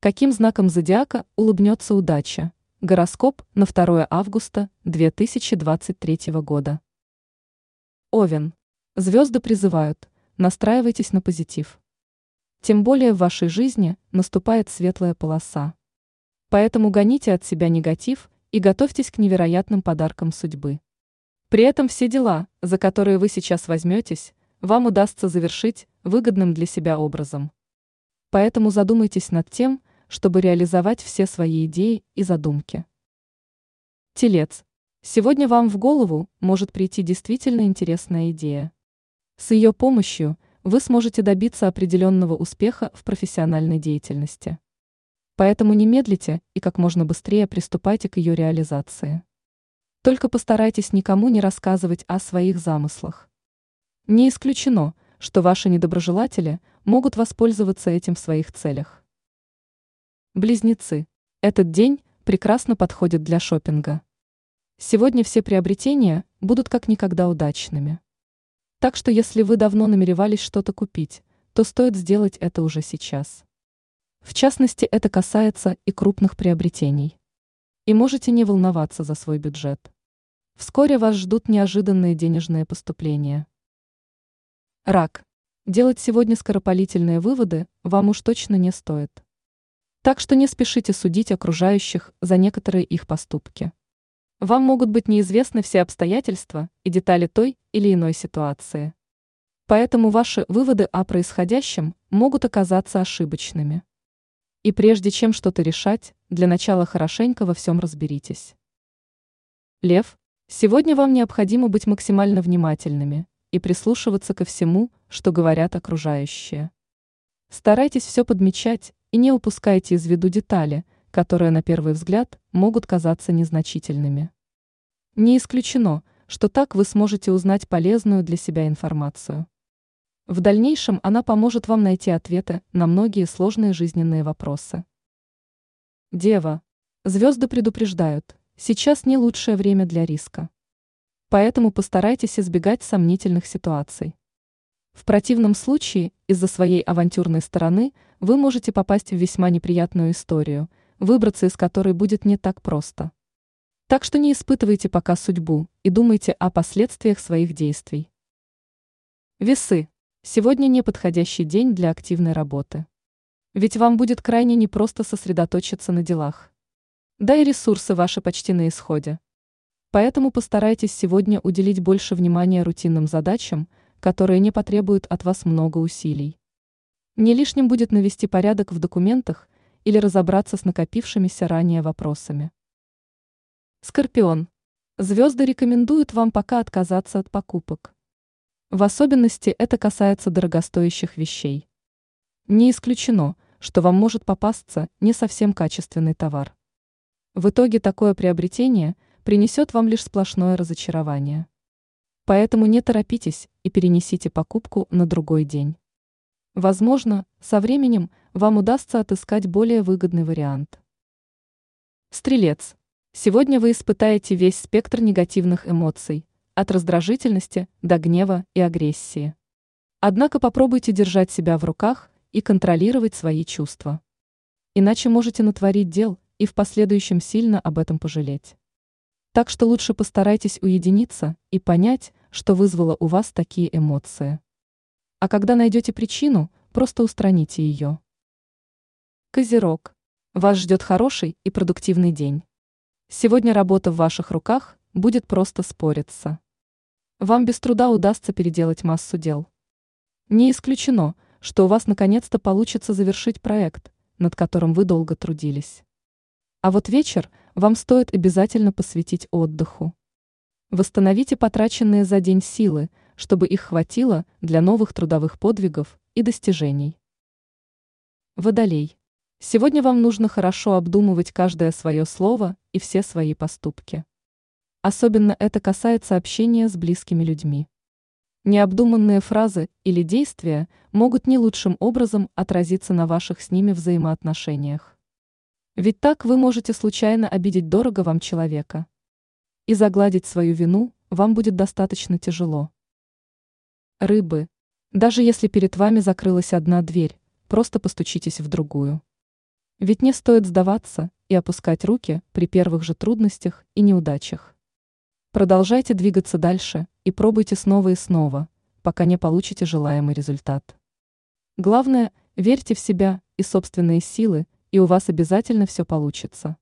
Каким знаком зодиака улыбнется удача? Гороскоп на 2 августа 2023 года. Овен. Звезды призывают, настраивайтесь на позитив. Тем более в вашей жизни наступает светлая полоса. Поэтому гоните от себя негатив и готовьтесь к невероятным подаркам судьбы. При этом все дела, за которые вы сейчас возьметесь, вам удастся завершить выгодным для себя образом. Поэтому задумайтесь над тем, чтобы реализовать все свои идеи и задумки. Телец. Сегодня вам в голову может прийти действительно интересная идея. С ее помощью вы сможете добиться определенного успеха в профессиональной деятельности. Поэтому не медлите и как можно быстрее приступайте к ее реализации. Только постарайтесь никому не рассказывать о своих замыслах. Не исключено, что ваши недоброжелатели могут воспользоваться этим в своих целях. Близнецы. Этот день прекрасно подходит для шопинга. Сегодня все приобретения будут как никогда удачными. Так что если вы давно намеревались что-то купить, то стоит сделать это уже сейчас. В частности, это касается и крупных приобретений. И можете не волноваться за свой бюджет. Вскоре вас ждут неожиданные денежные поступления. Рак. Делать сегодня скоропалительные выводы вам уж точно не стоит. Так что не спешите судить окружающих за некоторые их поступки. Вам могут быть неизвестны все обстоятельства и детали той или иной ситуации. Поэтому ваши выводы о происходящем могут оказаться ошибочными. И прежде чем что-то решать, для начала хорошенько во всем разберитесь. Лев, сегодня вам необходимо быть максимально внимательными и прислушиваться ко всему, что говорят окружающие. Старайтесь все подмечать и не упускайте из виду детали, которые на первый взгляд могут казаться незначительными. Не исключено, что так вы сможете узнать полезную для себя информацию. В дальнейшем она поможет вам найти ответы на многие сложные жизненные вопросы. Дева. Звезды предупреждают, сейчас не лучшее время для риска. Поэтому постарайтесь избегать сомнительных ситуаций. В противном случае, из-за своей авантюрной стороны, вы можете попасть в весьма неприятную историю, выбраться из которой будет не так просто. Так что не испытывайте пока судьбу и думайте о последствиях своих действий. Весы. Сегодня неподходящий день для активной работы. Ведь вам будет крайне непросто сосредоточиться на делах. Да и ресурсы ваши почти на исходе. Поэтому постарайтесь сегодня уделить больше внимания рутинным задачам, которые не потребуют от вас много усилий. Не лишним будет навести порядок в документах или разобраться с накопившимися ранее вопросами. Скорпион. Звезды рекомендуют вам пока отказаться от покупок. В особенности это касается дорогостоящих вещей. Не исключено, что вам может попасться не совсем качественный товар. В итоге такое приобретение принесет вам лишь сплошное разочарование. Поэтому не торопитесь и перенесите покупку на другой день. Возможно, со временем вам удастся отыскать более выгодный вариант. Стрелец. Сегодня вы испытаете весь спектр негативных эмоций, от раздражительности до гнева и агрессии. Однако попробуйте держать себя в руках и контролировать свои чувства. Иначе можете натворить дел и в последующем сильно об этом пожалеть. Так что лучше постарайтесь уединиться и понять, что вызвало у вас такие эмоции. А когда найдете причину, просто устраните ее. Козерог. Вас ждет хороший и продуктивный день. Сегодня работа в ваших руках будет просто спориться. Вам без труда удастся переделать массу дел. Не исключено, что у вас наконец-то получится завершить проект, над которым вы долго трудились. А вот вечер вам стоит обязательно посвятить отдыху. Восстановите потраченные за день силы, чтобы их хватило для новых трудовых подвигов и достижений. Водолей. Сегодня вам нужно хорошо обдумывать каждое свое слово и все свои поступки. Особенно это касается общения с близкими людьми. Необдуманные фразы или действия могут не лучшим образом отразиться на ваших с ними взаимоотношениях. Ведь так вы можете случайно обидеть дорого вам человека и загладить свою вину вам будет достаточно тяжело. Рыбы. Даже если перед вами закрылась одна дверь, просто постучитесь в другую. Ведь не стоит сдаваться и опускать руки при первых же трудностях и неудачах. Продолжайте двигаться дальше и пробуйте снова и снова, пока не получите желаемый результат. Главное, верьте в себя и собственные силы, и у вас обязательно все получится.